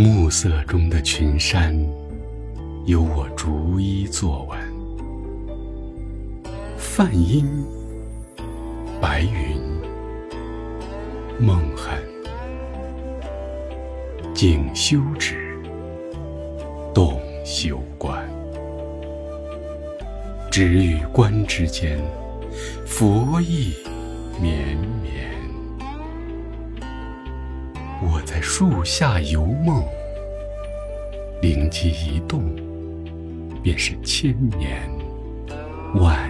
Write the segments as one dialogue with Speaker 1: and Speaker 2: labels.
Speaker 1: 暮色中的群山，由我逐一作文。梵音，白云，梦痕，景修止，动修观。止与观之间，佛意绵绵。我在树下游梦，灵机一动，便是千年。万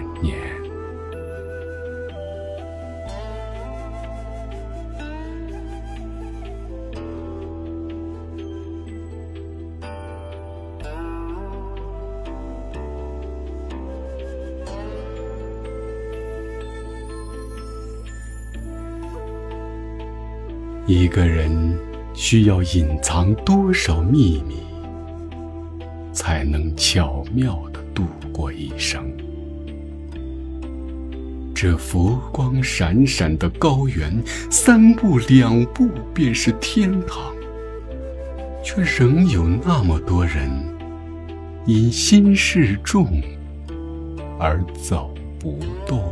Speaker 1: 一个人需要隐藏多少秘密，才能巧妙地度过一生？这佛光闪闪的高原，三步两步便是天堂，却仍有那么多人因心事重而走不动。